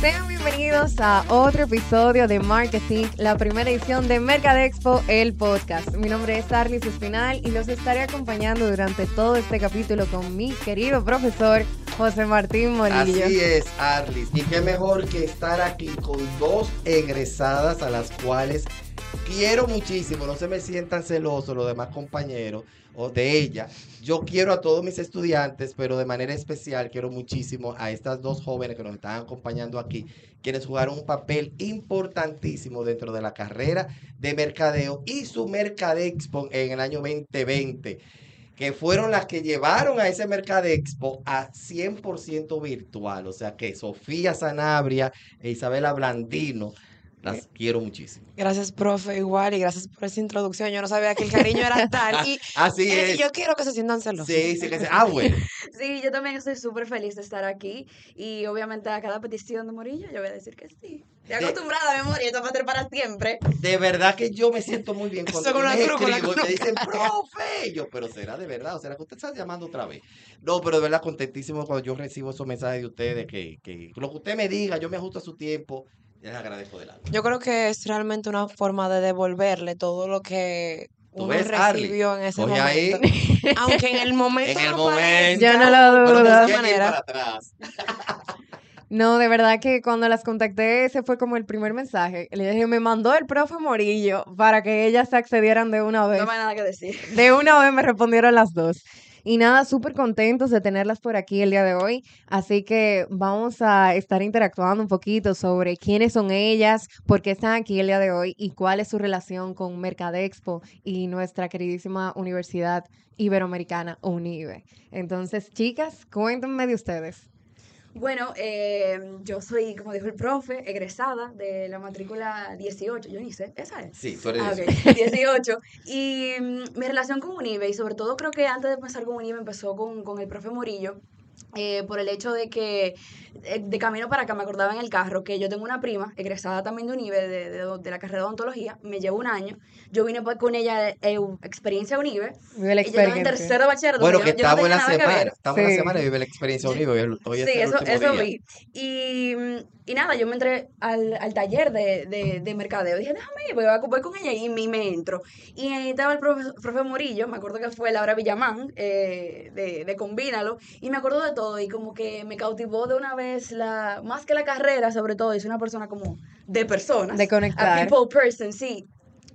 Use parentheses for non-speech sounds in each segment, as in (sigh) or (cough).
Sean bienvenidos a otro episodio de Marketing, la primera edición de Mercadexpo, el podcast. Mi nombre es Arlis Espinal y los estaré acompañando durante todo este capítulo con mi querido profesor José Martín Morillo. Así es, Arlis. Y qué mejor que estar aquí con dos egresadas a las cuales quiero muchísimo. No se me sientan celosos los demás compañeros o de ella. Yo quiero a todos mis estudiantes, pero de manera especial quiero muchísimo a estas dos jóvenes que nos están acompañando aquí, quienes jugaron un papel importantísimo dentro de la carrera de mercadeo y su Mercadexpo en el año 2020 que fueron las que llevaron a ese Mercadexpo a 100% virtual. O sea que Sofía Sanabria e Isabela Blandino las quiero muchísimo. Gracias, profe, igual, y gracias por esa introducción. Yo no sabía que el cariño era (laughs) tal. Y Así eh, es. yo quiero que se sientan celosos. Sí, sí, que se... Ah, bueno. (laughs) Sí, yo también estoy súper feliz de estar aquí y obviamente a cada petición de Morillo yo voy a decir que sí. Estoy acostumbrada a mi Morillo, esto va a ser para siempre. De verdad que yo me siento muy bien cuando con la les cruz, con la escribo y cruz. me dicen, (laughs) profe. Y Yo, pero será de verdad, o será que usted está llamando otra vez. No, pero de verdad contentísimo cuando yo recibo esos mensajes de ustedes, que, que lo que usted me diga, yo me ajusto a su tiempo. Les agradezco del alma. Yo creo que es realmente una forma de devolverle todo lo que ¿Tú uno ves, recibió en ese ahí. momento. (laughs) Aunque en el momento. En el no momento. Yo no lo pero de dudo. esa Tiene que ir manera. para atrás. (laughs) No, de verdad que cuando las contacté, ese fue como el primer mensaje. Le dije, me mandó el profe Morillo para que ellas se accedieran de una vez. No me hay nada que decir. De una vez me respondieron las dos. Y nada, súper contentos de tenerlas por aquí el día de hoy. Así que vamos a estar interactuando un poquito sobre quiénes son ellas, por qué están aquí el día de hoy y cuál es su relación con Mercadexpo y nuestra queridísima Universidad Iberoamericana, UNIBE. Entonces, chicas, cuéntenme de ustedes. Bueno, eh, yo soy, como dijo el profe, egresada de la matrícula 18, yo ni sé, esa es. Sí, tú eres Ah, eso. ok, 18. (laughs) Y mm, mi relación con Unive, y sobre todo creo que antes de empezar con Unive empezó con, con el profe Morillo, eh, por el hecho de que eh, de camino para acá me acordaba en el carro que yo tengo una prima egresada también de Unive, de, de- de la carrera de odontología, me llevó un año, yo vine con ella eh, experiencia Unive, Vive la y yo en tercero de bachillerato, Bueno, que estamos en la semana. Estamos en la semana y vive la experiencia. Hoy, es Sí, el eso, eso día. vi. Y, y nada, yo me entré al, al taller de, de, de mercadeo. Dije, déjame ir, voy, a- voy con ella y me, me entro. Y ahí estaba el profe, profe Morillo, me acuerdo que fue Laura Villamán, eh, de, de Combínalo. Y me acuerdo de todo y como que me cautivó de una vez, la más que la carrera, sobre todo, es una persona como de personas. De A conectar. people person, sí.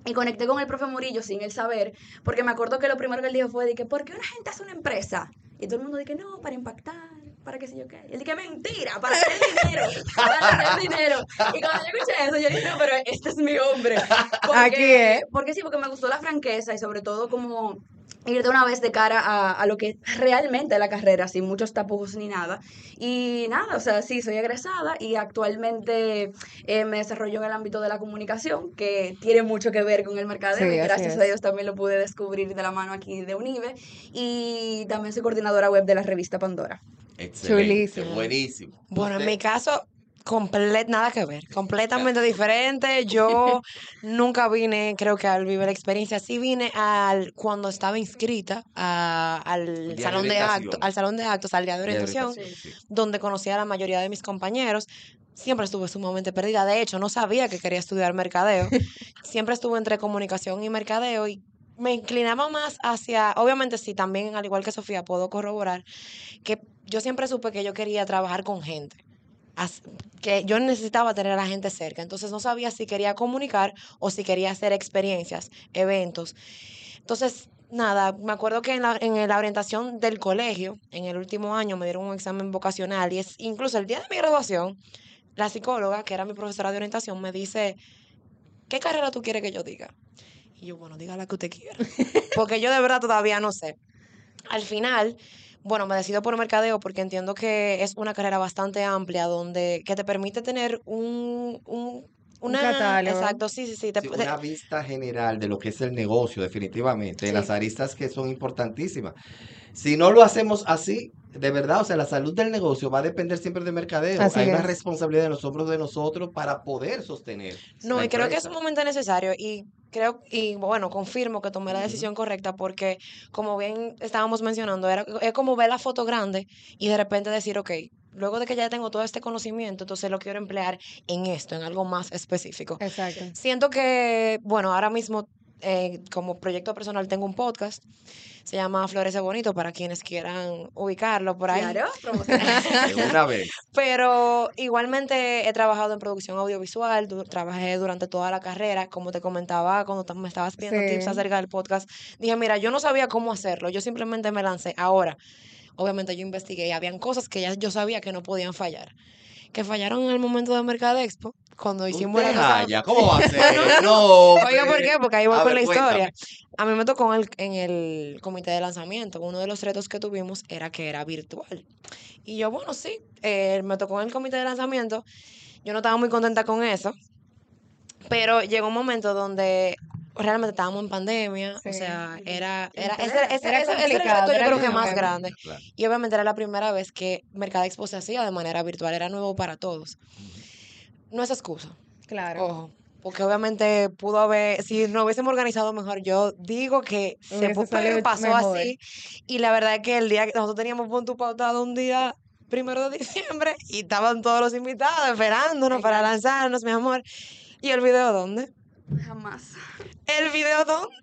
Y conecté con el profe Murillo sin él saber, porque me acuerdo que lo primero que él dijo fue de que, ¿por qué una gente hace una empresa? Y todo el mundo dije, no, para impactar, para qué sé yo qué. Y él dije, mentira, para hacer dinero, para hacer dinero. Y cuando yo escuché eso, yo dije, no, pero este es mi hombre. (laughs) Porque, Aquí es. Porque sí, porque me gustó la franqueza y sobre todo como ir de una vez de cara a, a lo que realmente es la carrera, sin muchos tapujos ni nada. Y nada, o sea, sí, soy egresada y actualmente eh, me desarrollo en el ámbito de la comunicación, que tiene mucho que ver con el mercadeo Sí, y gracias a Dios también lo pude descubrir de la mano aquí de Unive. Y también soy coordinadora web de la revista Pandora. Excelente. Chulísimo. Buenísimo. Bueno, en mi caso, comple- nada que ver, (laughs) completamente diferente. Yo nunca vine, creo que al vivir la experiencia, sí vine al cuando estaba inscrita a- al de salón de actos, al salón de actos, al día de de orientación, sí. donde conocí a la mayoría de mis compañeros. Siempre estuve sumamente perdida. De hecho, no sabía que quería estudiar mercadeo. (laughs) Siempre estuve entre comunicación y mercadeo y me inclinaba más hacia, obviamente sí, también al igual que Sofía, puedo corroborar que yo siempre supe que yo quería trabajar con gente. Que yo necesitaba tener a la gente cerca. Entonces no sabía si quería comunicar o si quería hacer experiencias, eventos. Entonces, nada, me acuerdo que en la, en la orientación del colegio, en el último año, me dieron un examen vocacional y es incluso el día de mi graduación, la psicóloga, que era mi profesora de orientación, me dice, ¿qué carrera tú quieres que yo diga? Y yo, bueno, diga la que usted quiera. (laughs) Porque yo de verdad todavía no sé. Al final, bueno, me decido por mercadeo porque entiendo que es una carrera bastante amplia donde que te permite tener un, un una catálogo. exacto, sí, sí, sí, te- Sí, te- una vista general de lo que es el negocio, definitivamente, de Sí. las aristas que son importantísimas. Si no lo hacemos así, de verdad, o sea, la salud del negocio va a depender siempre de mercadeo. Así Hay una es. responsabilidad en los hombros de nosotros para poder sostener. No, y creo que es un momento necesario y creo, y bueno, confirmo que tomé la decisión correcta porque, como bien estábamos mencionando, era, es como ver la foto grande y de repente decir, ok, luego de que ya tengo todo este conocimiento, entonces lo quiero emplear en esto, en algo más específico. Exacto. Siento que, bueno, ahora mismo eh, como proyecto personal tengo un podcast, se llama Florece Bonito para quienes quieran ubicarlo por ahí. Claro. (laughs) De una vez. Pero igualmente he trabajado en producción audiovisual, du- trabajé durante toda la carrera, como te comentaba cuando me estabas pidiendo Sí. tips acerca del podcast, dije, mira, yo no sabía cómo hacerlo, yo simplemente me lancé. Ahora, obviamente yo investigué y habían cosas que ya yo sabía que no podían fallar, que fallaron en el momento de Mercadexpo, cuando hicimos la haya, ¿Cómo va a (laughs) ser? No. Oiga, ¿por qué? Porque ahí voy A con ver, la historia. cuéntame. A mí me tocó en el, en el comité de lanzamiento. Uno de los retos que tuvimos era que era virtual. Y yo, bueno, sí, eh, me tocó en el comité de lanzamiento. Yo no estaba muy contenta con eso. Pero llegó un momento donde realmente estábamos en pandemia. Sí. O sea, era, era, ese, Era ese, era ese- ese reto, yo creo que más grande. Claro. Y obviamente era la primera vez que Mercadexpo se hacía de manera virtual. Era nuevo para todos. No es excusa. Claro. Ojo, porque obviamente pudo haber, si nos hubiésemos organizado mejor, yo digo que se pasó mejor. así. Y la verdad es que el día que nosotros teníamos punto pautado un día primero de (laughs) diciembre y estaban todos los invitados esperándonos para lanzarnos, mi amor. ¿Y el video dónde? Jamás. ¿El video dónde?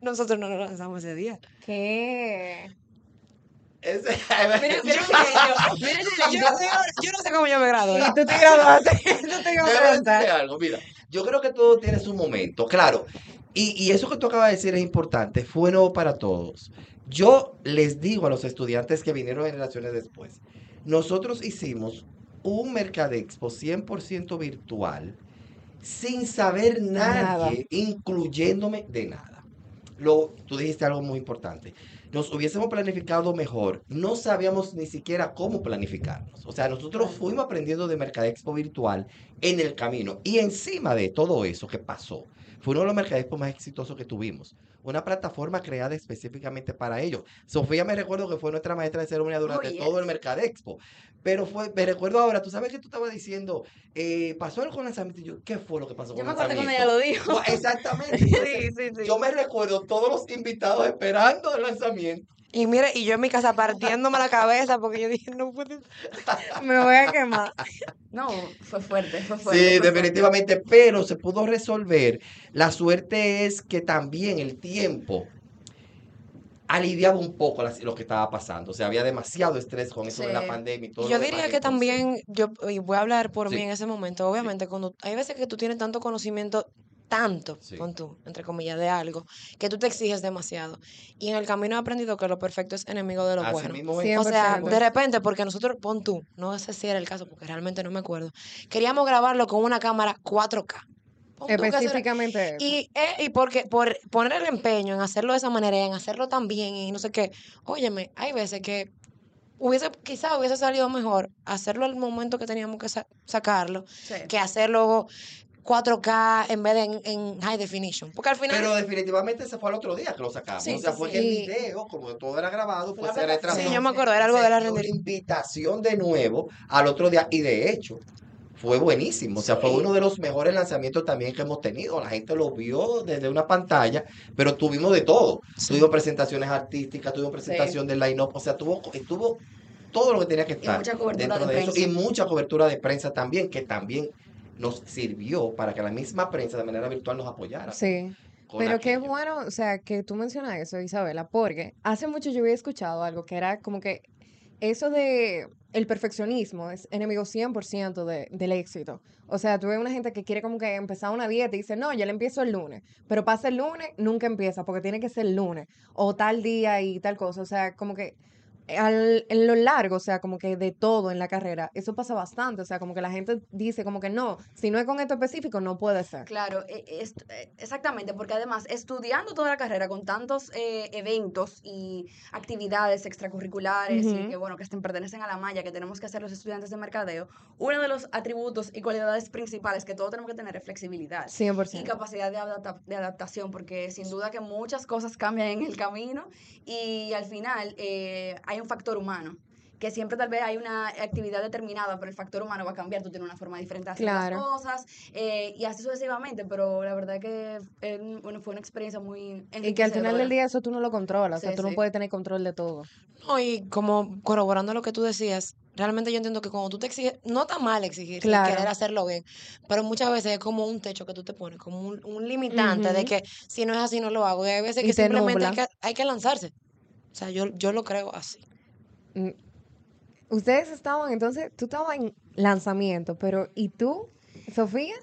Nosotros no lo lanzamos ese día. ¿Qué? Ese- Mira, mira, mira, Yo no sé, yo no sé cómo yo me gradué. Y tú te graduaste. no (laughs) te decirte algo, mira, yo creo que todo tiene su momento, claro. Y, y eso que tú acabas de decir es importante, fue nuevo para todos. Yo les digo a los estudiantes que vinieron generaciones después, nosotros hicimos un Mercadexpo 100% virtual, sin saber nadie, Nada. incluyéndome de nada. Lo, tú dijiste algo muy importante. Nos hubiésemos planificado mejor. No sabíamos ni siquiera cómo planificarnos. O sea, nosotros fuimos aprendiendo de Mercadexpo virtual en el camino. Y encima de todo eso que pasó, fue uno de los Mercadexpo más exitosos que tuvimos. Una plataforma creada específicamente para ellos. Sofía me recuerdo que fue nuestra maestra de ceremonia durante Oh, yes. todo el Mercadexpo. Pero fue, me recuerdo ahora, tú sabes que tú estabas diciendo, eh, pasó algo con el lanzamiento. Yo, ¿qué fue lo que pasó Yo con me el acuerdo cuando lanzamiento? ella lo dijo. Exactamente. (laughs) Sí, sí, sí. Yo me recuerdo todos los invitados esperando el lanzamiento. Y mire, y yo en mi casa partiéndome la cabeza porque yo dije, no puede Me voy a quemar. No, fue fuerte, fue fuerte. Sí, fue fuerte. definitivamente, pero se pudo resolver. La suerte es que también el tiempo aliviaba un poco las- lo que estaba pasando. O sea, había demasiado estrés con eso de la pandemia y todo. Yo lo diría demás, que también, yo y voy a hablar por mí Sí. en ese momento, obviamente, cuando hay veces que tú tienes tanto conocimiento, tanto, Sí. con tú, entre comillas, de algo, que tú te exiges demasiado. Y en el camino he aprendido que lo perfecto es enemigo de lo así bueno. mismo. O sea, 100%. de repente, porque nosotros, pon tú, no sé si era el caso, porque realmente no me acuerdo, queríamos grabarlo con una cámara 4K. Pon tú que eso era- Específicamente eso. y, eh, y porque por poner el empeño en hacerlo de esa manera y en hacerlo tan bien y no sé qué, óyeme, hay veces que hubiese, quizá hubiese salido mejor hacerlo al momento que teníamos que sa- sacarlo Sí. que hacerlo 4K en vez de en, en high definition. Porque al final... Pero definitivamente ese fue el otro día que lo sacamos. Sí, o sea, sí, fue sí. que el video, como todo era grabado, pues se retrasó. sí, yo me acuerdo, era algo de la Se dio render- invitación de nuevo al otro día y de hecho fue buenísimo. O sea, fue Sí. uno de los mejores lanzamientos también que hemos tenido. La gente lo vio desde una pantalla, pero tuvimos de todo. Sí. Tuvimos presentaciones artísticas, tuvimos presentación del line-up, o sea, tuvo, estuvo todo lo que tenía que estar mucha cobertura dentro de de, eso. Y mucha cobertura de prensa también, que también nos sirvió para que la misma prensa de manera virtual nos apoyara. Sí. Pero qué bueno, o sea, que tú mencionas eso, Isabela, porque hace mucho yo había escuchado algo que era como que eso de el perfeccionismo es enemigo 100% de, del éxito. O sea, tú ves una gente que quiere como que empezar una dieta y dice, no, yo le empiezo el lunes, pero pasa el lunes, nunca empieza porque tiene que ser el lunes o tal día y tal cosa. O sea, como que al, en lo largo, o sea, como que de todo en la carrera, eso pasa bastante. O sea, como que la gente dice como que no, si no es con esto específico, no puede ser. Claro, e- es- eh, exactamente, porque además estudiando toda la carrera con tantos eh, eventos y actividades extracurriculares y Ujú. que bueno, que estén, pertenecen a la malla que tenemos que hacer los estudiantes de mercadeo, uno de los atributos y cualidades principales que todos tenemos que tener es flexibilidad. y 100%. capacidad de, adapta- de adaptación, porque sin duda que muchas cosas cambian en el camino y al final eh, hay un factor humano que siempre tal vez hay una actividad determinada, pero el factor humano va a cambiar, tú tienes una forma diferente de hacer Claro. las cosas, eh, y así sucesivamente, pero la verdad que eh, bueno, fue una experiencia muy Y que al final del día eso tú no lo controlas, o sea, Sí, tú no puedes tener control de todo. No, y como corroborando lo que tú decías, realmente yo entiendo que cuando tú te exiges, no está mal exigir, Claro. querer hacerlo bien, pero muchas veces es como un techo que tú te pones, como un, un limitante de que si no es así no lo hago. Y hay veces Y que te simplemente hay que, hay que lanzarse. O sea, yo, yo lo creo así. Mm. Ustedes estaban, entonces, tú estabas en lanzamiento, pero ¿y tú, Sofía?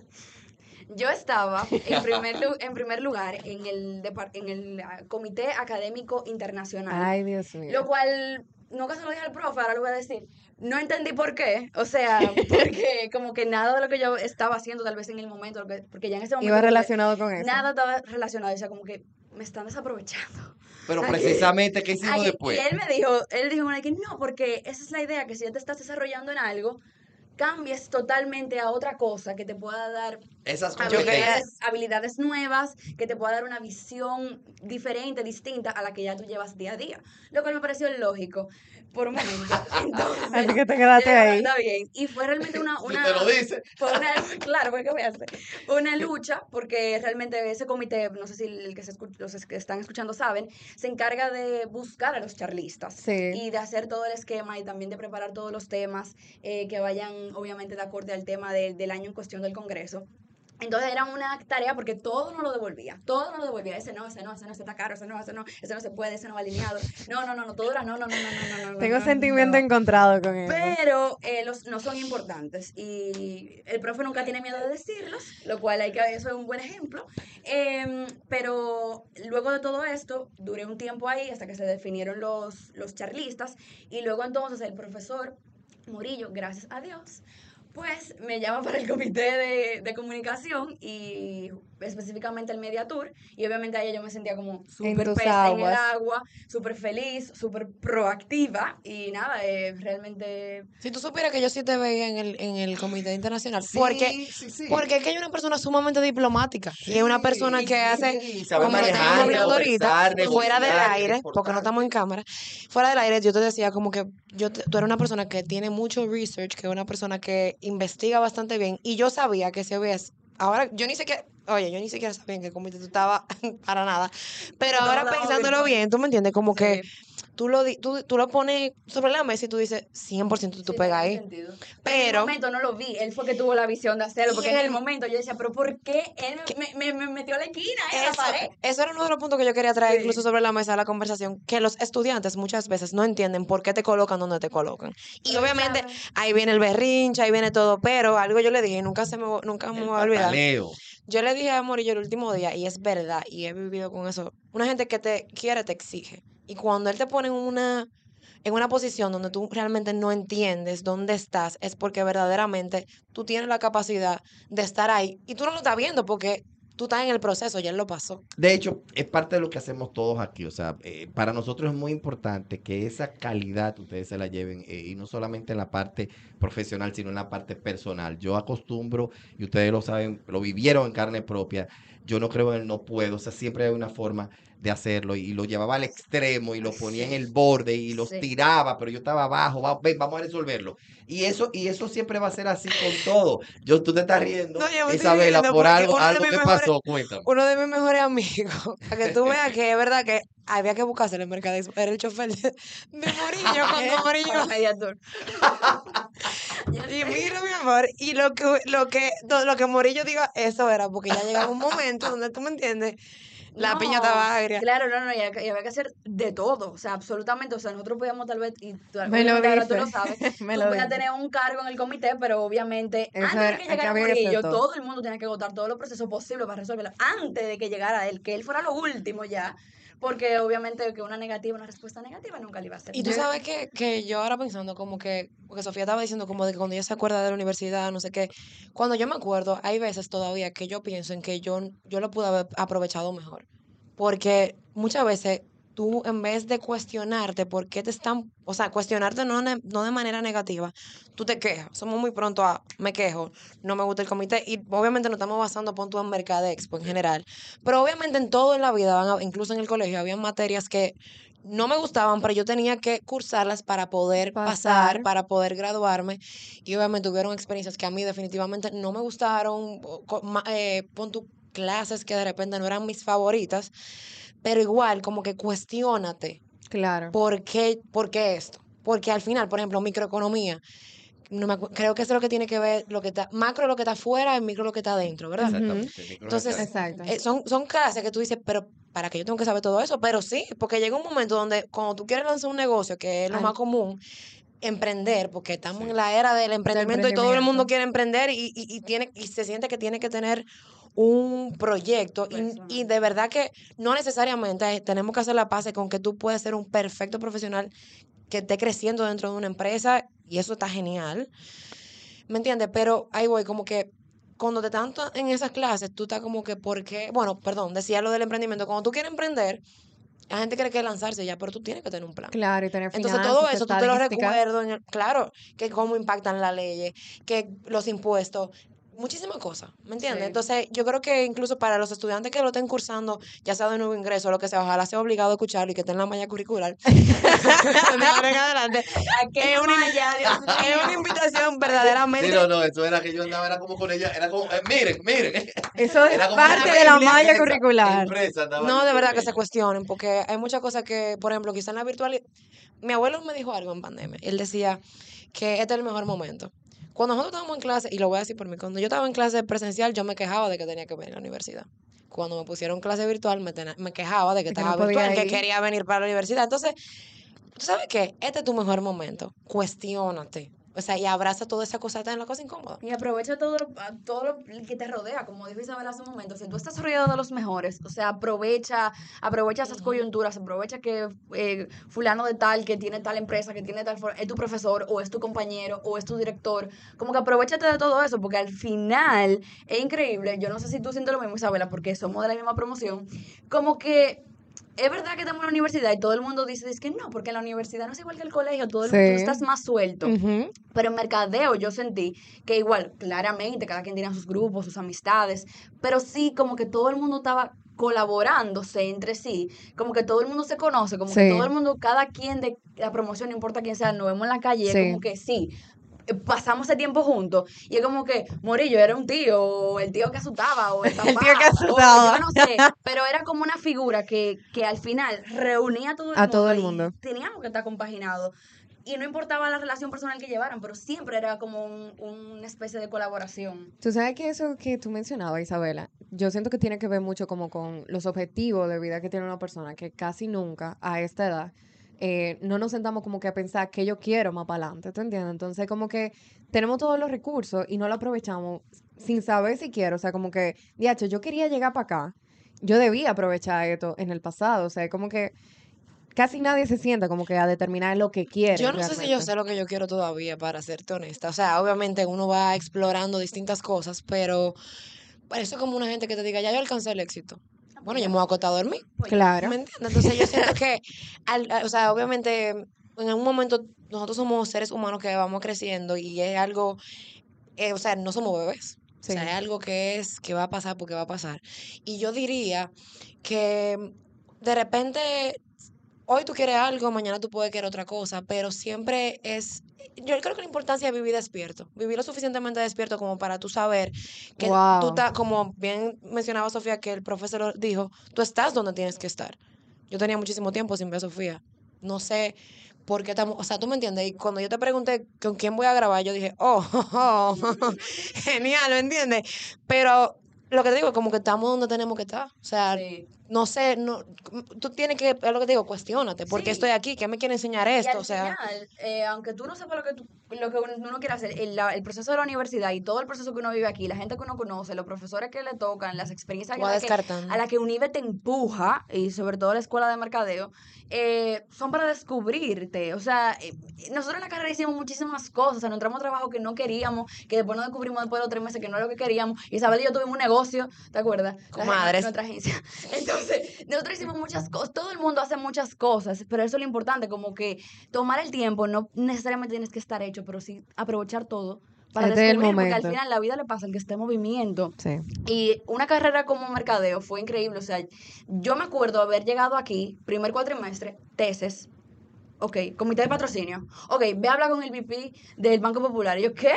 Yo estaba (laughs) en primer, en primer lugar en el, depar- en el ah, Comité Académico Internacional. Ay, Dios mío. Lo cual, nunca se lo dije al profe, ahora lo voy a decir. No entendí por qué. O sea, (laughs) porque como que nada de lo que yo estaba haciendo tal vez en el momento, porque ya en ese momento... Iba relacionado con eso. Nada estaba relacionado, o sea, como que me están desaprovechando. Pero precisamente, ¿qué hicimos después? Y él me dijo, él dijo que no, porque esa es la idea, que si ya te estás desarrollando en algo, cambies totalmente a otra cosa que te pueda dar Esas habilidades, habilidades nuevas, que te pueda dar una visión diferente, distinta a la que ya tú llevas día a día. Lo cual me pareció lógico por un momento. (laughs) Entonces, Así que te quedaste ahí. Está bien. Y fue realmente una... Si una te lo dice. fue una, (laughs) claro, ¿qué voy a hacer? Fue una lucha, porque realmente ese comité, no sé si el que se los que están escuchando saben, se encarga de buscar a los charlistas Sí. y de hacer todo el esquema y también de preparar todos los temas eh, que vayan, obviamente, de acorde al tema del- del año en cuestión del Congreso. Entonces era una tarea porque todo no lo devolvía, todo no lo devolvía, ese no, ese no, ese no, ese está caro, ese no, ese no, ese no se puede, ese no va alineado, no, no, no, no, todo era no, no, no, no, no, no, Tengo no, sentimiento no. encontrado con eso. Pero eh, los, no son importantes y el profe nunca tiene miedo de decirlos, lo cual hay que, eso es un buen ejemplo. Em, pero luego de todo esto, duré un tiempo ahí hasta que se definieron los, los charlistas y luego entonces el profesor Murillo, gracias a Dios, pues me llama para el comité de, de comunicación y específicamente el Media Tour y obviamente ahí yo me sentía como súper en el agua, súper feliz, súper proactiva y nada, eh, realmente Si tú supieras que yo sí te veía en el, en el Comité Internacional, porque, Sí, sí, sí. porque es que hay una persona sumamente diplomática y es una persona Sí, que sí, hace como manejar, hablando ahorita, fuera del aire, porque no estamos en cámara, fuera del aire yo te decía como que yo te- tú eres una persona que tiene mucho research, que es una persona que investiga bastante bien, y yo sabía que si ves, ahora yo ni siquiera, oye, yo ni siquiera sabía en qué comité tú estabas (laughs) para nada, pero ahora pensándolo bien, tú me entiendes, como que. Tú lo, tú, tú lo pones sobre la mesa y tú dices, 100% tú Sí, pegas ahí. sentido. En Pero- el momento no lo vi, él fue que tuvo la visión de hacerlo, porque en en el momento yo decía, pero ¿por qué él me, me- me metió a la esquina, en la Eso, pared? eso era uno de los puntos que yo quería traer Sí. incluso sobre la mesa de la conversación, que los estudiantes muchas veces no entienden por qué te colocan donde te colocan. Y Pero obviamente ahí viene el berrinche, ahí viene todo, pero algo yo le dije nunca se me, nunca me voy a olvidar. pataleo. Yo le dije a Morillo el último día, y es verdad, y he vivido con eso, una gente que te quiere te exige. Y cuando él te pone en una, en una posición donde tú realmente no entiendes dónde estás, es porque verdaderamente tú tienes la capacidad de estar ahí. Y tú no lo estás viendo porque tú estás en el proceso, ya él lo pasó. De hecho, es parte de lo que hacemos todos aquí. O sea, eh, para nosotros es muy importante que esa calidad ustedes se la lleven, eh, y no solamente en la parte profesional, sino en la parte personal. Yo acostumbro, y ustedes lo saben, lo vivieron en carne propia. Yo no creo en el no puedo. O sea, siempre hay una forma de hacerlo y lo llevaba al extremo y lo ponía en el borde y los Sí. tiraba, pero yo estaba abajo, va- ven, vamos a resolverlo. Y eso, y eso siempre va a ser así con todo. Yo, tú te estás riendo, No, Isabela, por algo, algo que pasó, cuéntame. Uno de mis mejores amigos, (laughs) para que tú veas que es verdad que había que buscarse el mercadeo, era el chofer de, de Morillo cuando (laughs) Morillo Para amor, y lo que, lo que, lo, que Morillo diga, eso era, porque ya llegaba un momento donde tú me entiendes, la piña No, estaba agria. Claro, no, no, y había, que- y había que hacer de todo, o sea, absolutamente, o sea, nosotros podíamos tal vez, y tú, Me lo tú lo sabes, (laughs) me tú lo podías tener un cargo en el comité, pero obviamente Eso antes era- de que llegara Murillo, todo. todo el mundo tenía que agotar todos los procesos posibles para resolverlo antes de que llegara él, que él fuera lo último ya, porque obviamente que una negativa, una respuesta negativa nunca le iba a hacer. Y tú sabes que, que yo ahora pensando como que, porque Sofía estaba diciendo como de que cuando ella se acuerda de la universidad, no sé qué, cuando yo me acuerdo, hay veces todavía que yo pienso en que yo, yo lo pude haber aprovechado mejor. Porque muchas veces tú en vez de cuestionarte por qué te están, o sea, cuestionarte no, no de manera negativa, tú te quejas. Somos muy pronto a, me quejo, no me gusta el comité y obviamente nos estamos basando punto en Mercadexpo en general. Pero obviamente en todo en la vida, incluso en el colegio, había materias que no me gustaban, pero yo tenía que cursarlas para poder pasar, Pasar. para poder graduarme. Y obviamente hubieron experiencias que a mí definitivamente no me gustaron, eh, pon tu clases que de repente no eran mis favoritas, pero igual como que cuestiónate, Claro. ¿por qué, por qué esto? Porque al final, por ejemplo, microeconomía, no me creo que eso es lo que tiene que ver, lo que está, macro lo que está afuera, y micro lo que está adentro, ¿verdad? Exactamente. Entonces, Exacto. Eh, son, son clases que tú dices, pero ¿para qué yo tengo que saber todo eso? Pero sí, porque llega un momento donde cuando tú quieres lanzar un negocio, que es lo Ay. más común, emprender, porque estamos Sí. en la era del emprendimiento y todo el mundo quiere emprender y, y, y tiene, y se siente que tiene que tener un proyecto y, y de verdad que no necesariamente eh, tenemos que hacer la paz con que tú puedes ser un perfecto profesional que esté creciendo dentro de una empresa y eso está genial. ¿Me entiendes? Pero ahí voy, como que cuando te están en esas clases, tú estás como que, ¿por qué? Bueno, perdón, decía lo del emprendimiento. Cuando tú quieres emprender, la gente cree que lanzarse ya, pero tú tienes que tener un plan. Claro, y tener Entonces finanzas, todo eso tú te lo recuerdo, en el- claro, que cómo impactan las leyes, que los impuestos, muchísimas cosas, ¿me entiendes? Sí. Entonces yo creo que incluso para los estudiantes que lo estén cursando, ya sea de nuevo ingreso o lo que sea, ojalá sea obligado a escucharlo y que estén en la malla curricular. (laughs) de ahora en adelante. Es una, malla, Dios (laughs) es una invitación verdaderamente. Sí, no, no, eso era que yo andaba, era como con ella, era como, eh, miren, miren. Eso es Era como parte de la malla curricular. empresa No, de verdad que se cuestionen, porque hay muchas cosas que, por ejemplo, quizá en la virtualidad. Mi abuelo me dijo algo en pandemia. Él decía que este es el mejor momento. Cuando nosotros estábamos en clase, y lo voy a decir por mí, cuando yo estaba en clase presencial, yo me quejaba de que tenía que venir a la universidad. Cuando me pusieron clase virtual, me, tena- me quejaba de que estaba no virtual, que quería venir para la universidad. Entonces, ¿tú sabes qué? Este es tu mejor momento. Cuestiónate. O sea, y abraza toda esa cosa, está en la cosa incómoda. Y aprovecha todo todo lo que te rodea, como dijo Isabel hace un momento. Si tú estás rodeado de los mejores, o sea, aprovecha, aprovecha esas coyunturas, aprovecha que eh, fulano de tal, que tiene tal empresa, que tiene tal, es tu profesor, o es tu compañero, o es tu director. Como que aprovechate de todo eso, porque al final es increíble. Yo no sé si tú sientes lo mismo, Isabela, porque somos de la misma promoción. Como que es verdad que estamos en la universidad y todo el mundo dice, dice que no, porque en la universidad no es igual que el colegio, todo el Sí. mundo estás más suelto. Pero en mercadeo yo sentí que igual, claramente, cada quien tenía sus grupos, sus amistades, pero sí como que todo el mundo estaba colaborándose entre sí, como que todo el mundo se conoce, como que todo el mundo, cada quien de la promoción, no importa quién sea, nos vemos en la calle, Sí. como que sí, pasamos ese tiempo juntos, y es como que Morillo era un tío, o el tío que asustaba, o el (laughs) papá, tío que o asustaba. yo no sé, (laughs) pero era como una figura que, que al final reunía a todo el A mundo. todo el mundo. Teníamos que estar compaginados. Y no importaba la relación personal que llevaran, pero siempre era como un- una especie de colaboración. Tú sabes que eso que tú mencionabas, Isabela, yo siento que tiene que ver mucho como con los objetivos de vida que tiene una persona, que casi nunca a esta edad eh, no nos sentamos como que a pensar que yo quiero más para adelante, ¿tú entiendes? Entonces como que tenemos todos los recursos y no lo aprovechamos sin saber si quiero, o sea, como que, diacho, yo quería llegar para acá, yo debía aprovechar esto en el pasado, o sea, como que casi nadie se sienta como que a determinar lo que quiere. Yo no sé si yo sé lo que yo quiero todavía, para serte honesta. O sea, obviamente uno va explorando distintas cosas, pero parece como una gente que te diga, ya yo alcancé el éxito. Bueno, yo me voy a acostar a dormir. Claro. ¿Me entiendes? Entonces yo siento que, (laughs) al- o sea, obviamente en algún momento nosotros somos seres humanos que vamos creciendo y es algo, eh, o sea, no somos bebés. Sí. O sea, es algo que es, que va a pasar porque va a pasar. Y yo diría que de repente hoy tú quieres algo, mañana tú puedes querer otra cosa, pero siempre es, yo creo que la importancia es vivir despierto, vivir lo suficientemente despierto como para tú saber que tú estás, como bien mencionaba Sofía, que el profesor dijo, tú estás donde tienes que estar. Yo tenía muchísimo tiempo sin ver a Sofía. No sé por qué estamos, o sea, tú me entiendes. Y cuando yo te pregunté con quién voy a grabar, yo dije, oh, oh, (laughs) oh, genial, ¿me entiendes? Pero lo que te digo es como que estamos donde tenemos que estar. O sea, Sí. No sé, no, tú tienes que, es lo que te digo, cuestionate, ¿por qué Sí. estoy aquí? ¿Qué me quiere enseñar Y esto? al O sea, final, eh, aunque tú no sepas lo que, tú- lo que uno quiere hacer, el, la- el proceso de la universidad y todo el proceso que uno vive aquí, la gente que uno conoce, los profesores que le tocan, las experiencias voy a a las que, a la que UNIVE te empuja, y sobre todo la escuela de mercadeo, eh, son para descubrirte. O sea, eh, nosotros en la carrera hicimos muchísimas cosas, o sea, nos entramos a trabajo que no queríamos, que después nos descubrimos después de los tres meses que no era lo que queríamos. Isabel y yo tuvimos un negocio, ¿te acuerdas? La- Comadres. Nuestra agencia. (laughs) Entonces, nosotros hicimos muchas cosas, todo el mundo hace muchas cosas, pero eso es lo importante, como que tomar el tiempo, no necesariamente tienes que estar hecho, pero sí aprovechar todo para Este es el porque al final la vida le pasa al que está en movimiento. Sí. Y una carrera como mercadeo fue increíble. O sea, yo me acuerdo haber llegado aquí, primer cuatrimestre, tesis. Ok, comité de patrocinio. Ok, ve a hablar con el VP del Banco Popular. Y yo, ¿qué?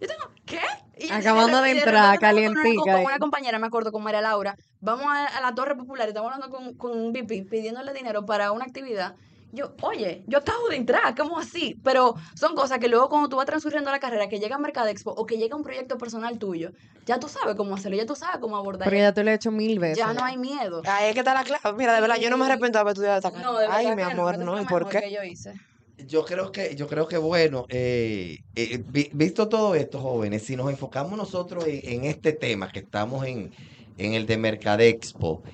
Yo tengo, ¿qué? Y- Acabando de entrar, acuerdo con una- calientica Con una compañera, me acuerdo, con María Laura. Vamos a, a la Torre Popular y estamos hablando con, con un VP pidiéndole dinero para una actividad. Yo, oye, yo acabo de entrar, ¿cómo así? Pero son cosas que luego cuando tú vas transcurriendo la carrera, que llega a Mercadexpo o que llega un proyecto personal tuyo, ya tú sabes cómo hacerlo, ya tú sabes cómo abordar. Porque ya tú lo he hecho mil veces. Ya no hay miedo. Ahí es que está la clave. Mira, de verdad, yo no me arrepiento de haber estudiado esta carrera. No, de verdad Ay, mi amor, no. ¿Y por qué? que yo hice. Yo creo que, yo creo que bueno, eh, eh, vi- visto todo esto, jóvenes, si nos enfocamos nosotros en, en este tema que estamos en, en el de Mercadexpo,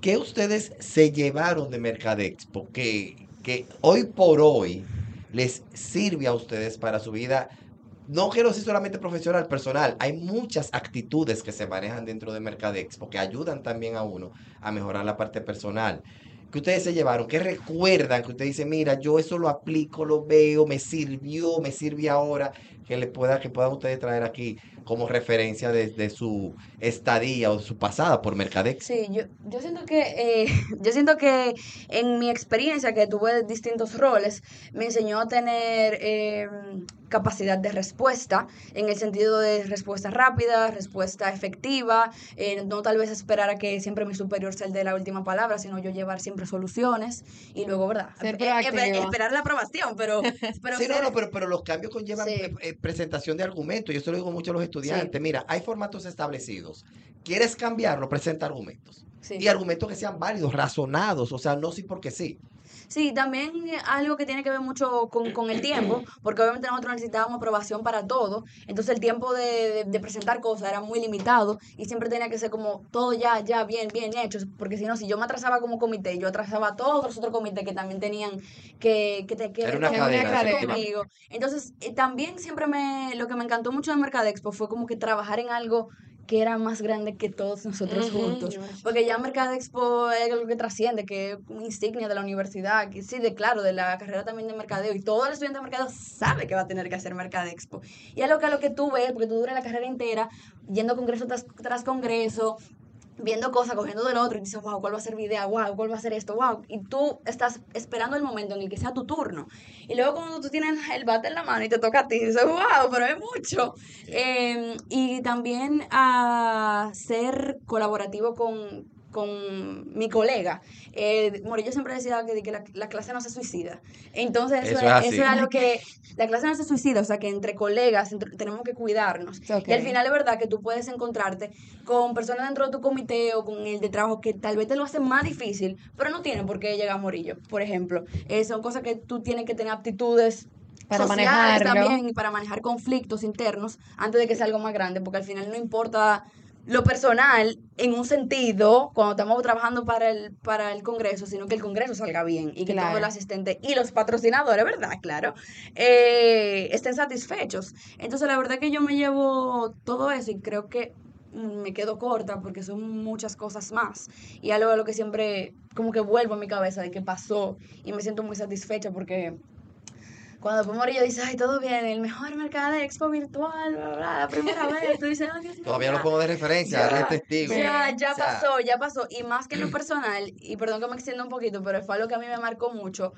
¿qué ustedes se llevaron de Mercadexpo que, que hoy por hoy les sirve a ustedes para su vida? No quiero decir solamente profesional, personal. Hay muchas actitudes que se manejan dentro de Mercadexpo que ayudan también a uno a mejorar la parte personal. ¿Qué ustedes se llevaron? ¿Qué recuerdan? Que usted dice, mira, yo eso lo aplico, lo veo, me sirvió, me sirve ahora, que le pueda, que puedan ustedes traer aquí como referencia desde su estadía o su pasada por Mercadex. Sí, yo, yo siento que eh, (laughs) yo siento que en mi experiencia que tuve distintos roles me enseñó a tener eh, capacidad de respuesta en el sentido de respuesta rápida, respuesta efectiva, eh, no tal vez esperar a que siempre mi superior sea el de la última palabra, sino yo llevar siempre soluciones y luego, ¿verdad? Ser Eh, esperar la aprobación, pero, (laughs) pero Sí, no, ser- no, pero, pero los cambios conllevan Sí. eh, eh, presentación de argumentos. Yo eso lo digo mucho a los estudiantes. Mira, hay formatos establecidos. ¿Quieres cambiarlo? Presenta argumentos. sí. Y argumentos que sean válidos, razonados, o sea, no sí porque sí. Sí, también algo que tiene que ver mucho con, con el tiempo, porque obviamente nosotros necesitábamos aprobación para todo, entonces el tiempo de, de- de presentar cosas era muy limitado y siempre tenía que ser como todo ya, ya, bien, bien hecho, porque si no, si yo me atrasaba como comité, yo atrasaba a todos los otros comités que también tenían que, que, te- que Era una que cadena, conmigo. Entonces, eh, también siempre me, lo que me encantó mucho de Mercadexpo fue como que trabajar en algo que era más grande que todos nosotros juntos. Porque ya Mercadexpo es algo que trasciende, que es una insignia de la universidad, que sí, de claro, de la carrera también de mercadeo. Y todo el estudiante de mercadeo sabe que va a tener que hacer Mercadexpo. Y es lo que, lo que tú ves, porque tú duras la carrera entera, yendo congreso tras, tras congreso, viendo cosas, cogiendo del otro, y dices, wow, ¿cuál va a ser video? Wow, ¿cuál va a ser esto? Wow. Y tú estás esperando el momento en el que sea tu turno. Y luego cuando tú tienes el bate en la mano y te toca a ti, dices, wow, pero es mucho. Eh, y también a ser colaborativo con, con mi colega. Eh, Morillo siempre decía que, que la, la clase no se suicida. Entonces, eso, Eso es eso era lo que... La clase no se suicida, o sea, que entre colegas entre- tenemos que cuidarnos. Y al final es verdad que tú puedes encontrarte con personas dentro de tu comité o con el de trabajo que tal vez te lo hacen más difícil, pero no tienen por qué llegar a Morillo, por ejemplo. Eh, son cosas que tú tienes que tener aptitudes Para manejarlo. también y para manejar conflictos internos antes de que sea algo más grande, porque al final no importa lo personal en un sentido cuando estamos trabajando para el para el Congreso, sino que el Congreso salga bien y que Claro. todo el asistente y los patrocinadores, ¿verdad? Claro, eh, estén satisfechos. Entonces la verdad que yo me llevo todo eso y creo que me quedo corta porque son muchas cosas más. Y algo a lo que siempre como que vuelvo a mi cabeza de que pasó y me siento muy satisfecha porque cuando después Morillo dice, ay, todo bien, el mejor mercado de expo virtual, bla, bla, bla, la primera vez, tú dices, ay, Dios mío, Todavía ya". lo pongo de referencia, Ya, eres testigo. Ya, ya O sea, pasó, ya pasó. Y más que en lo personal, y perdón que me extienda un poquito, pero fue algo que a mí me marcó mucho,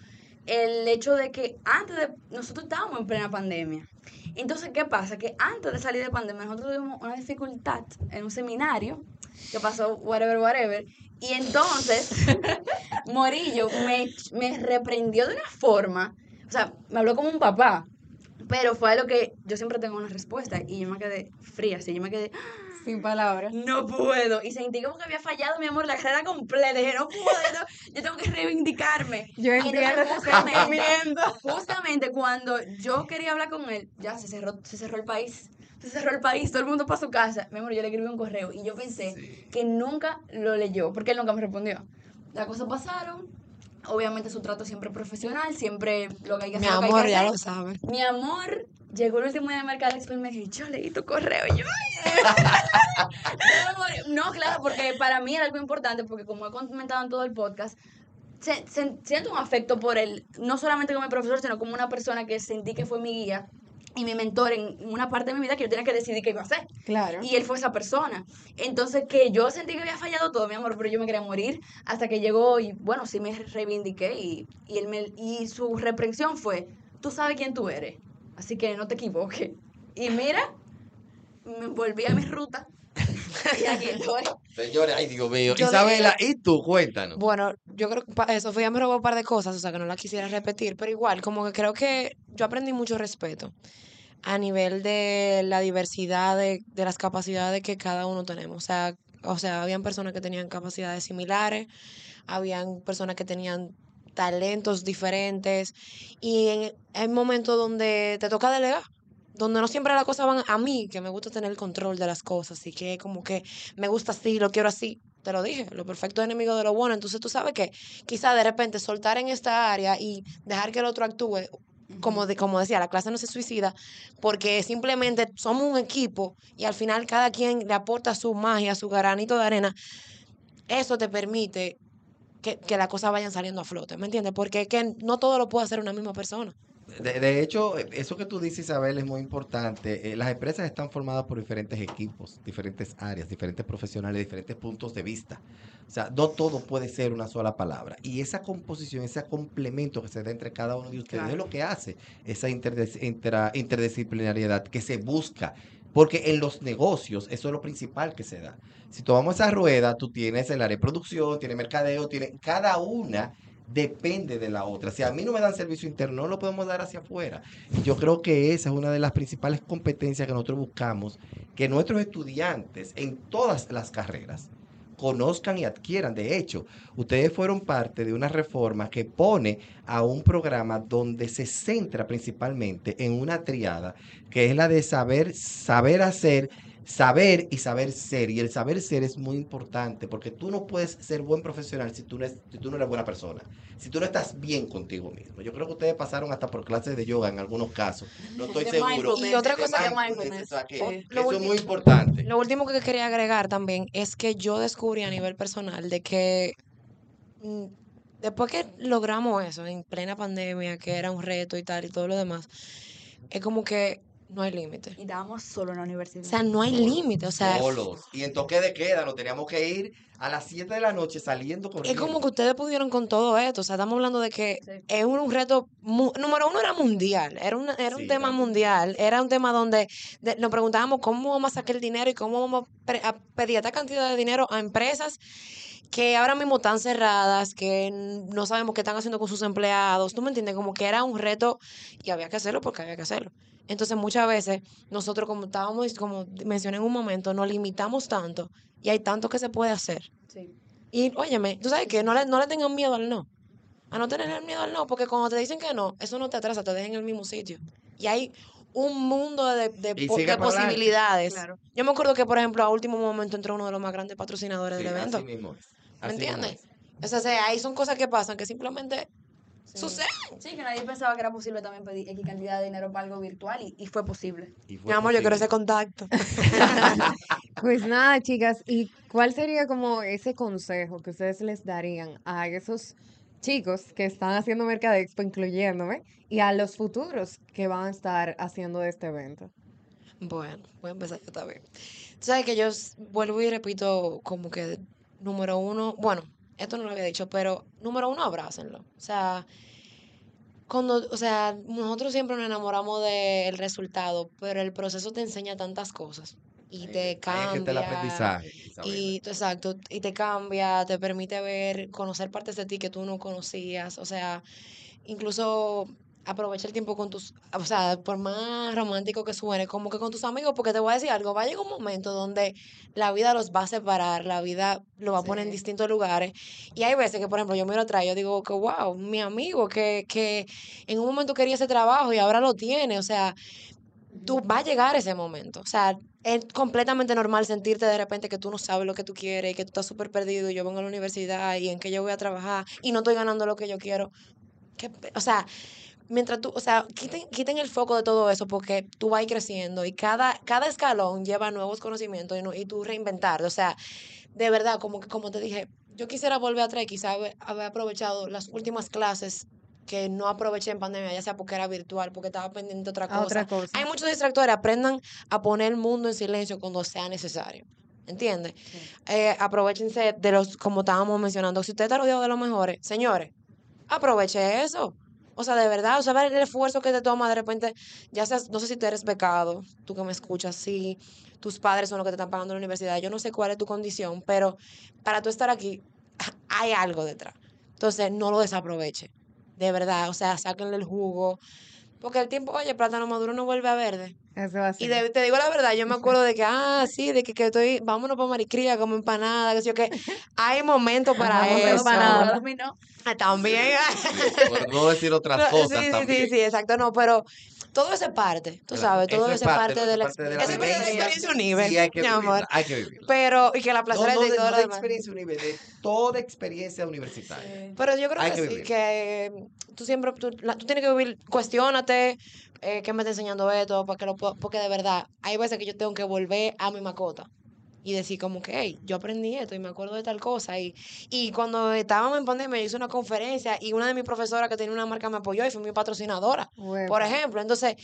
el hecho de que antes de, nosotros estábamos en plena pandemia. Entonces, ¿qué pasa? Que antes de salir de pandemia, nosotros tuvimos una dificultad en un seminario, que pasó whatever, whatever, y entonces (laughs) Morillo me, me reprendió de una forma, sea, me habló como un papá, pero fue algo que yo siempre tengo una respuesta y yo me quedé fría, así, yo me quedé, Sin palabras. no puedo. Y sentí como que había fallado, mi amor, la carrera completa. Dije, no puedo, yo tengo que reivindicarme. Yo entiendo justamente, (laughs) justamente cuando yo quería hablar con él, ya se cerró, se cerró el país. Se cerró el país, todo el mundo para su casa. Mi amor, yo le escribí un correo y yo pensé Sí. que nunca lo leyó, porque él nunca me respondió. Las cosas pasaron. Obviamente su trato siempre profesional, siempre lo que hay que Mi hacer. lo que hay amor, ya lo sabe. Mi amor, llegó el último día de Mercado y me dijo, yo leí tu correo. Yo, ay, (laughs) no, claro, porque para mí era algo importante, porque como he comentado en todo el podcast, se- se- siento un afecto por él, no solamente como mi profesor, sino como una persona que sentí que fue mi guía y mi mentor en una parte de mi vida que yo tenía que decidir qué iba a hacer. Claro. Y él fue esa persona. Entonces, que yo sentí que había fallado todo, mi amor, pero yo me quería morir hasta que llegó y, bueno, sí me reivindiqué y, y, él me, y su reprensión fue, tú sabes quién tú eres, así que no te equivoques. Y mira, me volví a mi ruta (laughs) Señores, ay, Dios mío. Yo Isabela, ¿y tú? Cuéntanos. Bueno, yo creo que Sofía me robó un par de cosas, o sea, que no la quisiera repetir, pero igual, como que creo que yo aprendí mucho respeto a nivel de la diversidad de, de las capacidades que cada uno tenemos. O sea, o sea, habían personas que tenían capacidades similares, habían personas que tenían talentos diferentes y en, hay momentos donde te toca delegar. Donde no siempre las cosas van a mí, que me gusta tener el control de las cosas y que como que me gusta así, lo quiero así. Te lo dije, lo perfecto es enemigo de lo bueno. Entonces tú sabes que quizá de repente soltar en esta área y dejar que el otro actúe, como, de, como decía, la clase no se suicida, porque simplemente somos un equipo y al final cada quien le aporta su magia, su granito de arena. Eso te permite que, que las cosas vayan saliendo a flote, ¿me entiendes? Porque es que no todo lo puede hacer una misma persona. De, de hecho, eso que tú dices, Isabel, es muy importante. Eh, las empresas están formadas por diferentes equipos, diferentes áreas, diferentes profesionales, diferentes puntos de vista. O sea, no todo puede ser una sola palabra. Y esa composición, ese complemento que se da entre cada uno de ustedes Claro. es lo que hace esa intra- interdisciplinariedad que se busca. Porque en los negocios eso es lo principal que se da. Si tomamos esa rueda, tú tienes el área de producción, tienes mercadeo, tienes cada una depende de la otra. Si a mí no me dan servicio interno, no lo podemos dar hacia afuera. Y Yo creo que esa es una de las principales competencias que nosotros buscamos, que nuestros estudiantes en todas las carreras conozcan y adquieran. De hecho, ustedes fueron parte de una reforma que pone a un programa donde se centra principalmente en una triada, que es la de saber, saber hacer, saber y saber ser. Y el saber ser es muy importante, porque tú no puedes ser buen profesional si tú no, es- si tú no eres buena persona, si tú no estás bien contigo mismo. Yo creo que ustedes pasaron hasta por clases de yoga en algunos casos. No (laughs) estoy De seguro. Y otra De cosa de mindfulness, que- eso es muy importante. Lo último que quería agregar también es que yo descubrí a nivel personal de que mm, después que logramos eso en plena pandemia, que era un reto y tal y todo lo demás, es como que no hay límite. Y estábamos solo en la universidad. O sea, no hay límite. O sea, solos. Y en toque de queda, nos teníamos que ir a las 7 de la noche saliendo es corriendo. como que ustedes pudieron con todo esto. O sea, estamos hablando de que Sí. es un, un reto, mu- número uno era mundial, era, una- era Sí, un tema mundial, era un tema donde de- nos preguntábamos cómo vamos a sacar el dinero y cómo vamos a, pre- a pedir esta cantidad de dinero a empresas que ahora mismo están cerradas, que no sabemos qué están haciendo con sus empleados. ¿Tú me entiendes? Como que era un reto y había que hacerlo porque había que hacerlo. Entonces muchas veces nosotros como estábamos, como mencioné en un momento, nos limitamos tanto y hay tanto que se puede hacer. Sí. Y óyeme, tú sabes que no le, no le tengan miedo al no. A no tener miedo al no, porque cuando te dicen que no, eso no te atrasa, te deja en el mismo sitio. Y hay un mundo de, de, po- posibilidades. Claro. Yo me acuerdo que, por ejemplo, a último momento entró uno de los más grandes patrocinadores Sí, del evento. así mismo es. ¿Me mismo entiendes? es. O sea, o sea, ahí son cosas que pasan que simplemente Sí. suceden. Sí, que nadie pensaba que era posible también pedir X cantidad de dinero para algo virtual y, y fue posible. Y fue Mi amor, yo quiero posible. ese contacto. (laughs) Pues nada, chicas, ¿y cuál sería como ese consejo que ustedes les darían a esos chicos que están haciendo Mercadexpo, incluyéndome, y a los futuros que van a estar haciendo este evento? Bueno, voy a empezar yo también. Tú sabes que yo vuelvo y repito como que número uno, bueno, esto no lo había dicho, pero número uno, abrácenlo. O sea, cuando, o sea, nosotros siempre nos enamoramos del resultado, pero el proceso te enseña tantas cosas y te el cambia. aprendizaje. Y exacto, y te cambia, te permite ver, conocer partes de ti que tú no conocías, o sea, incluso aprovecha el tiempo con tus, o sea, por más romántico que suene, como que con tus amigos, porque te voy a decir algo, va a llegar un momento donde la vida los va a separar, la vida lo va a poner en distintos lugares, y hay veces que, por ejemplo, yo miro atrás y yo digo que, wow, mi amigo que, que en un momento quería ese trabajo y ahora lo tiene, o sea, tú va a llegar ese momento. O sea, es completamente normal sentirte de repente que tú no sabes lo que tú quieres y que tú estás súper perdido y yo vengo a la universidad y en que yo voy a trabajar y no estoy ganando lo que yo quiero. ¿Qué pe- o sea, mientras tú, o sea, quiten, quiten el foco de todo eso porque tú vas creciendo y cada, cada escalón lleva nuevos conocimientos y, no- y tú reinventarte. O sea, de verdad, como, como te dije, yo quisiera volver atrás y quizá haber, haber aprovechado las últimas clases que no aproveché en pandemia, ya sea porque era virtual, porque estaba pendiente de otra cosa. otra cosa. Hay muchos distractores, aprendan a poner el mundo en silencio cuando sea necesario. ¿Entiendes? Eh, aprovechense de los, como estábamos mencionando, si usted está rodeado de los mejores, señores, aproveche eso. O sea, de verdad, o sea, ver el esfuerzo que te toma de repente, ya seas, no sé si tú eres becado, tú que me escuchas, si tus padres son los que te están pagando la universidad, yo no sé cuál es tu condición, pero para tú estar aquí, (laughs) hay algo detrás. Entonces, no lo desaproveche, de verdad, o sea, sáquenle el jugo, porque el tiempo, oye, plátano maduro no vuelve a verde. Eso va a Y de- te digo la verdad, yo me acuerdo de que, ah, sí, de que, que estoy, vámonos para Maricría, como empanada, que sé yo, que hay momentos para Vamos a eso. Ah, También. (laughs) Por no decir otras No, cosas sí, sí, también. sí, sí, exacto, no, pero todo eso es parte, tú Claro, sabes, todo eso eso es es parte, parte de la, parte de la eso es parte de la experiencia univer, Sí, hay que mi amor. hay que vivirla. Pero, y que la No, plazoleta no de, todo no lo de demás. experiencia de toda experiencia universitaria. Pero yo creo Hay que, que sí, que tú siempre, tú, la- tú tienes que vivir, cuestiónate, eh, ¿qué me está enseñando esto? Para que lo, porque de verdad, hay veces que yo tengo que volver a mi macota y decir como que, hey, yo aprendí esto y me acuerdo de tal cosa. Y, y cuando estábamos en pandemia, yo hice una conferencia y una de mis profesoras que tenía una marca me apoyó y fue mi patrocinadora, por ejemplo. Entonces,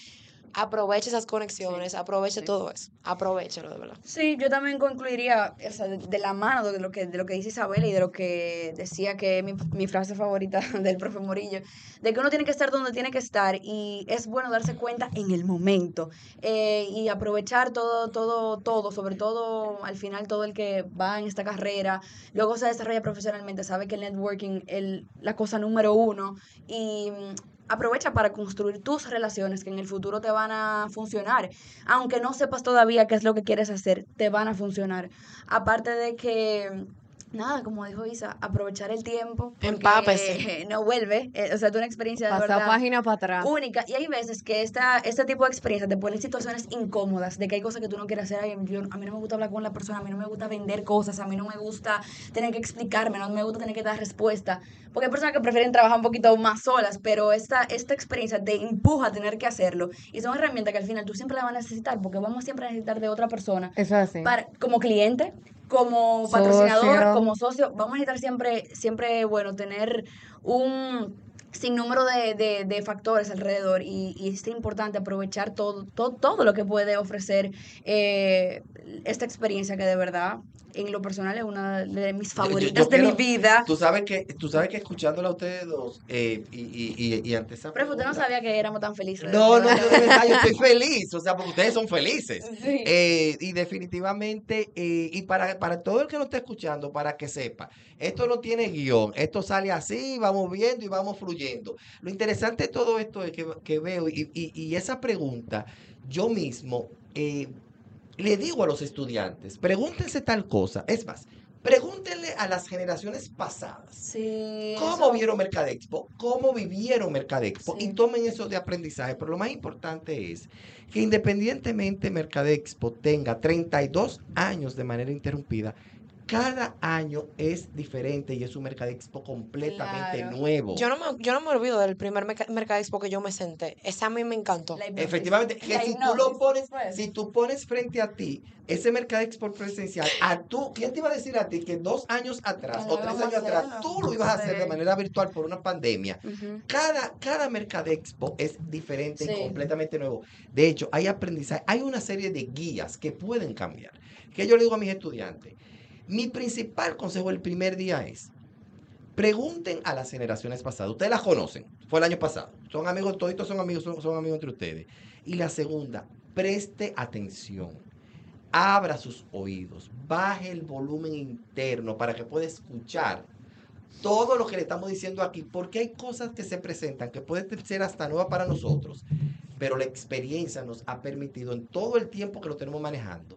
aproveche esas conexiones, aproveche sí. todo eso, aprovechelo de verdad. Sí, yo también concluiría o sea, de, de la mano de lo que de lo que dice Isabel y de lo que decía que es mi, mi frase favorita (laughs) del profe Morillo, de que uno tiene que estar donde tiene que estar y es bueno darse cuenta en el momento eh, y aprovechar todo, todo, todo, sobre todo al final todo el que va en esta carrera, luego se desarrolla profesionalmente, sabe que el networking es la cosa número uno y aprovecha para construir tus relaciones que en el futuro te van a funcionar. Aunque no sepas todavía qué es lo que quieres hacer, te van a funcionar. Aparte de que, nada, como dijo Isa, aprovechar el tiempo. Empápese. (laughs) No vuelve. eh, o sea, es una experiencia de verdad página para atrás. única. Y hay veces que esta, este tipo de experiencias te ponen en situaciones incómodas, de que hay cosas que tú no quieres hacer. Yo- a mí no me gusta hablar con la persona, a mí no me gusta vender cosas, a mí no me gusta tener que explicarme, no me gusta tener que dar respuesta. Porque hay personas que prefieren trabajar un poquito más solas, pero esta, esta experiencia te empuja a tener que hacerlo. Y son herramientas que al final tú siempre la vas a necesitar, porque vamos siempre a necesitar de otra persona Eso es así. para, como cliente, como patrocinador, Socio. como socio, vamos a necesitar siempre, siempre, bueno, tener un sinnúmero de, de, de factores alrededor y, y es importante aprovechar todo, todo, todo lo que puede ofrecer eh, esta experiencia que de verdad, en lo personal, es una de mis Yo- yo- favoritas yo de mi vida. Tú sabes que, tú sabes que escuchándola a ustedes dos eh, y, y, y, y ante esa Pero usted no sabía que éramos tan felices. No, no, yo de verdad, yo estoy feliz, o sea, porque ustedes son felices. Sí. Eh, y definitivamente, eh, y para, para todo el que nos esté escuchando, para que sepa, esto no tiene guion, esto sale así, vamos viendo y vamos fluyendo. Lo interesante de todo esto es que, que veo, y, y- y esa pregunta, yo mismo eh, le digo a los estudiantes, pregúntense tal cosa, es más, pregúntenle a las generaciones pasadas. Sí, ¿Cómo eso- vieron Mercadexpo? ¿Cómo vivieron Mercadexpo? Sí. Y tomen eso de aprendizaje. Pero lo más importante es que independientemente Mercadexpo tenga 32 años de manera interrumpida, cada año es diferente y es un Mercadexpo completamente Claro. nuevo. Yo no me, yo no me olvido del primer merca- Mercadexpo que yo me senté. Ese a mí me encantó. Efectivamente, que si tú lo pones, pues. si tú pones frente a ti ese Mercadexpo presencial, a tú, ¿quién te iba a decir a ti que dos años atrás o tres años atrás tú lo ibas a hacer de manera virtual por una pandemia? Cada, cada Mercadexpo es diferente Sí. y completamente nuevo. De hecho, hay aprendizaje, hay una serie de guías que pueden cambiar. Que yo le digo a mis estudiantes, mi principal consejo el primer día es, pregunten a las generaciones pasadas. Ustedes las conocen, fue el año pasado. Son amigos, toditos son amigos, son, son amigos entre ustedes. Y la segunda, preste atención. Abra sus oídos, baje el volumen interno para que pueda escuchar todo lo que le estamos diciendo aquí, porque hay cosas que se presentan que pueden ser hasta nuevas para nosotros, pero la experiencia nos ha permitido en todo el tiempo que lo tenemos manejando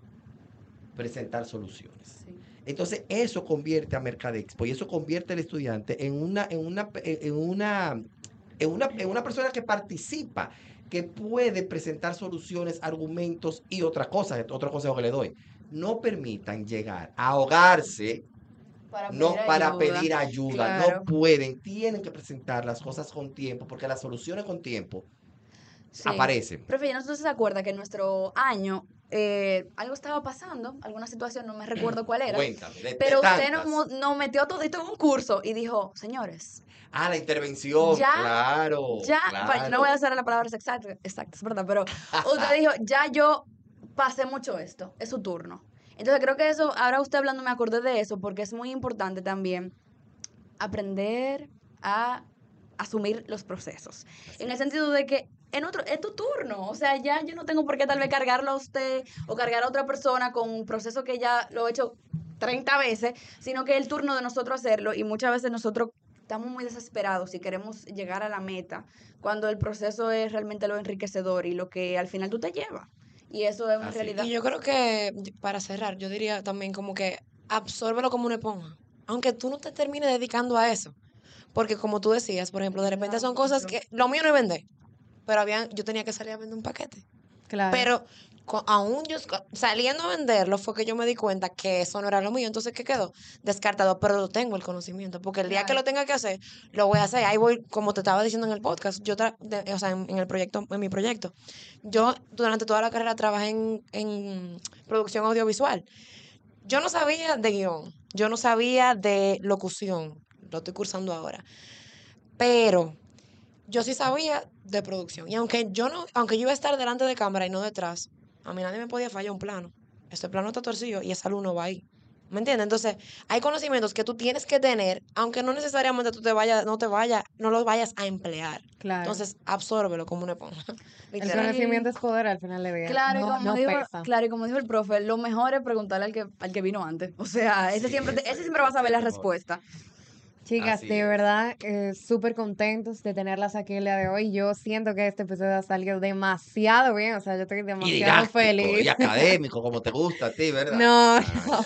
presentar soluciones. Sí. Entonces eso convierte a Mercadexpo y eso convierte al estudiante en una, en una, en una, en una, en una persona que participa, que puede presentar soluciones, argumentos y otra cosa, otro consejo que le doy. No permitan llegar a ahogarse Para no pedir para ayuda. pedir ayuda, Claro. no pueden, tienen que presentar las cosas con tiempo, porque las soluciones con tiempo Sí. aparecen. Profe, yo no sé si se acuerda que en nuestro año eh, algo estaba pasando, alguna situación, no me recuerdo cuál era. Cuéntame. de- de Pero usted tantas. nos, nos metió todito en un curso y dijo, señores, Ah, la intervención, Ya- claro. ya, pa- no voy a hacer las palabras exactas, exactas, ¿verdad? Pero (laughs) usted dijo, ya yo pasé mucho esto, es su turno. Entonces creo que eso, ahora usted hablando me acordé de eso porque es muy importante también aprender a asumir los procesos. En el sentido de que en otro, es tu turno. O sea, ya yo no tengo por qué tal vez cargarlo a usted o cargar a otra persona con un proceso que ya lo he hecho 30 veces, sino que es el turno de nosotros hacerlo y muchas veces nosotros estamos muy desesperados y queremos llegar a la meta cuando el proceso es realmente lo enriquecedor y lo que al final tú te llevas. Y eso es una Así. realidad. Y yo creo que, para cerrar, yo diría también como que absórbelo como una esponja. Aunque tú no te termines dedicando a eso. Porque como tú decías, por ejemplo, de repente son cosas que lo mío no es vender. Pero habían, yo tenía que salir a vender un paquete. Claro. Pero cu- aún yo saliendo a venderlo fue que yo me di cuenta que eso no era lo mío. Entonces, ¿qué quedó? Descartado. Pero lo tengo el conocimiento. Porque el día que lo tenga que hacer, lo voy a hacer. Ahí voy, como te estaba diciendo en el podcast, yo de- o sea, en, en el proyecto, en mi proyecto. Yo durante toda la carrera trabajé en, en producción audiovisual. Yo no sabía de guion. Yo no sabía de locución. Lo estoy cursando ahora. Pero yo sí sabía de producción. Y aunque yo no, aunque yo iba a estar delante de cámara y no detrás, a mí nadie me podía fallar un plano. Este plano está torcido y ese alumno va ahí. ¿Me entiendes? Entonces, hay conocimientos que tú tienes que tener, aunque no necesariamente tú te vayas, no te vayas, no los vayas a emplear. claro. Entonces, absórbelo como una esponja. (laughs) el conocimiento es poder al final de día. Claro, y no, como no dijo, pesa. claro, y como dijo el profe, lo mejor es preguntarle al que, al que vino antes. O sea, ese Sí, siempre, ese es siempre va a saber la respuesta. Chicas, Así de es. verdad, eh, súper contentos de tenerlas aquí el día de hoy. Yo siento que este episodio ha salido demasiado bien, o sea, yo estoy Y demasiado didáctico, feliz. y (laughs) académico, como te gusta a ti, ¿verdad? No, Ah, no,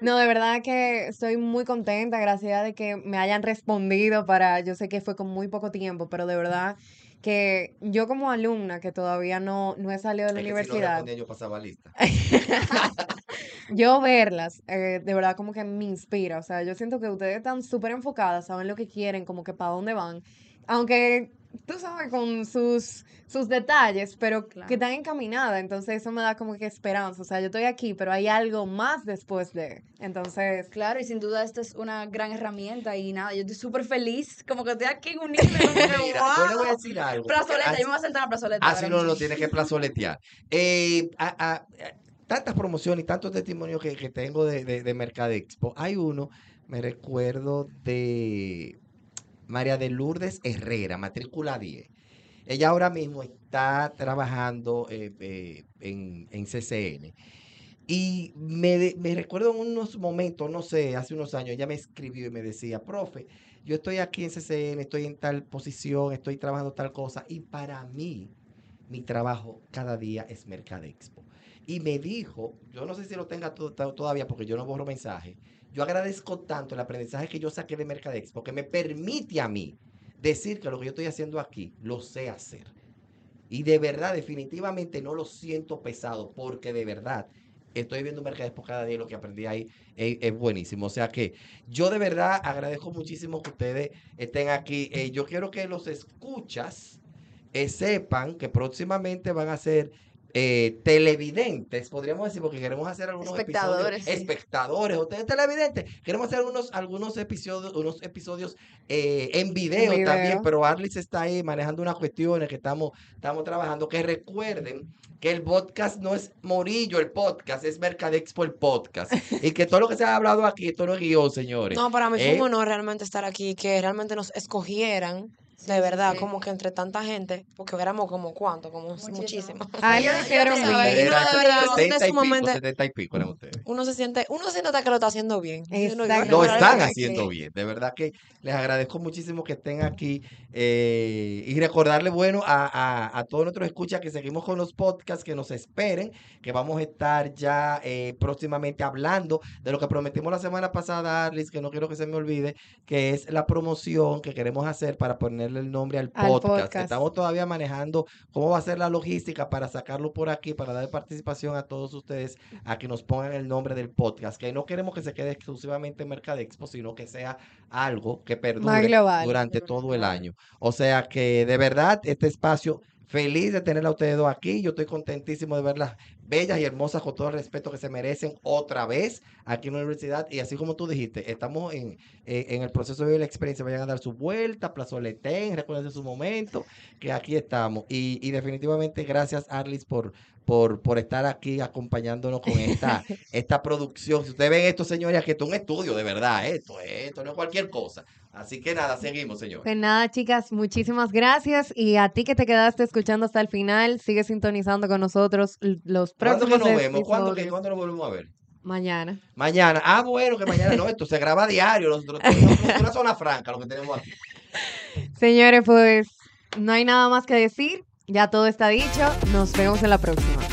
no, de verdad que estoy muy contenta, gracias de que me hayan respondido para, yo sé que fue con muy poco tiempo, pero de verdad que yo como alumna que todavía no, no he salido de la es que si no universidad, respondía, yo pasaba lista. (laughs) yo verlas, eh, de verdad como que me inspira, o sea, yo siento que ustedes están súper enfocadas, saben lo que quieren, como que para dónde van, aunque tú sabes con sus, sus detalles, pero Claro. que están encaminadas, entonces eso me da como que esperanza, o sea, yo estoy aquí, pero hay algo más después de, entonces... Claro, y sin duda esta es una gran herramienta y nada, yo estoy súper feliz, como que estoy aquí en un (laughs) yo le voy a decir algo. Plazoleta, Así- yo me voy a sentar en la plazoleta. Así ahora no lo mismo. tiene que plazoletear. Eh, a- a- a- tantas promociones y tantos testimonios que, que tengo de, de, de Mercadexpo. Hay uno, me recuerdo de María de Lourdes Herrera, matrícula 10. Ella ahora mismo está trabajando eh, eh, en, CCN. Y me, me recuerdo en unos momentos, no sé, hace unos años, ella me escribió y me decía, profe, yo estoy aquí en CCN, estoy en tal posición, estoy trabajando tal cosa. Y para mí, mi trabajo cada día es Mercadexpo. Y me dijo, yo no sé si lo tenga to- to- todavía porque yo no borro mensajes. Yo agradezco tanto el aprendizaje que yo saqué de Mercadexpo que me permite a mí decir que lo que yo estoy haciendo aquí lo sé hacer. Y de verdad, definitivamente no lo siento pesado porque de verdad estoy viendo Mercadexpo cada día lo que aprendí ahí es, es buenísimo. O sea que yo de verdad agradezco muchísimo que ustedes estén aquí. Eh, yo quiero que los escuchas eh, sepan que próximamente van a ser eh, televidentes, podríamos decir, porque queremos hacer algunos Espectadores, sí. episodios. Espectadores, ustedes televidentes. Queremos hacer algunos, algunos episodios, unos episodios eh, en video, video. también, pero Arlis está ahí manejando unas cuestiones que estamos, estamos trabajando. Que recuerden que el podcast no es Morillo el podcast, es Mercadexpo el podcast. (laughs) y que todo lo que se ha hablado aquí, esto no es guion, señores. No, para mí fue ¿Eh? un honor realmente estar aquí, que realmente nos escogieran, Sí, de verdad, sí. como que entre tanta gente, porque éramos como cuánto, como Muchísimo. (laughs) Yo- no, de verdad, uno 70 y pico, sumamente- 70 y pico eran ustedes. Uno se siente, uno se siente que lo está haciendo bien. Lo están haciendo bien. De verdad que les agradezco muchísimo que estén aquí eh, y recordarle, bueno, a, a, a todos nuestros escuchas que seguimos con los podcasts, que nos esperen, que vamos a estar ya eh, próximamente hablando de lo que prometimos la semana pasada, Arlis, que no quiero que se me olvide, que es la promoción que queremos hacer para ponerle el nombre al Al podcast. podcast. Estamos todavía manejando cómo va a ser la logística para sacarlo por aquí, para dar participación a todos ustedes a que nos pongan el nombre del podcast, que no queremos que se quede exclusivamente en Mercadexpo, sino que sea algo que perdure durante todo el año. O sea que de verdad este espacio Feliz de tenerla a ustedes dos aquí. Yo estoy contentísimo de verlas bellas y hermosas con todo el respeto que se merecen otra vez aquí en la universidad. Y así como tú dijiste, estamos en, eh, en el proceso de la experiencia. Vayan a dar su vuelta, Plazoletén, recuerden su momento, que aquí estamos. Y, y definitivamente gracias, Arlis, por, por, por estar aquí acompañándonos con esta, (laughs) esta producción. Si ustedes ven esto, señores, que esto es un estudio, de verdad. ¿eh? Esto, es- esto no es cualquier cosa. Así que nada, seguimos, señor. Pues nada, chicas, muchísimas gracias. Y a ti que te quedaste escuchando hasta el final, sigue sintonizando con nosotros los ¿Cuándo próximos que nos vemos? ¿Cuándo, que. ¿Cuándo nos volvemos a ver? Mañana. Mañana. Ah, bueno, que mañana no, esto se graba a diario. Nosotros una zona franca, lo que tenemos aquí. Señores, pues no hay nada más que decir. Ya todo está dicho. Nos vemos en la próxima.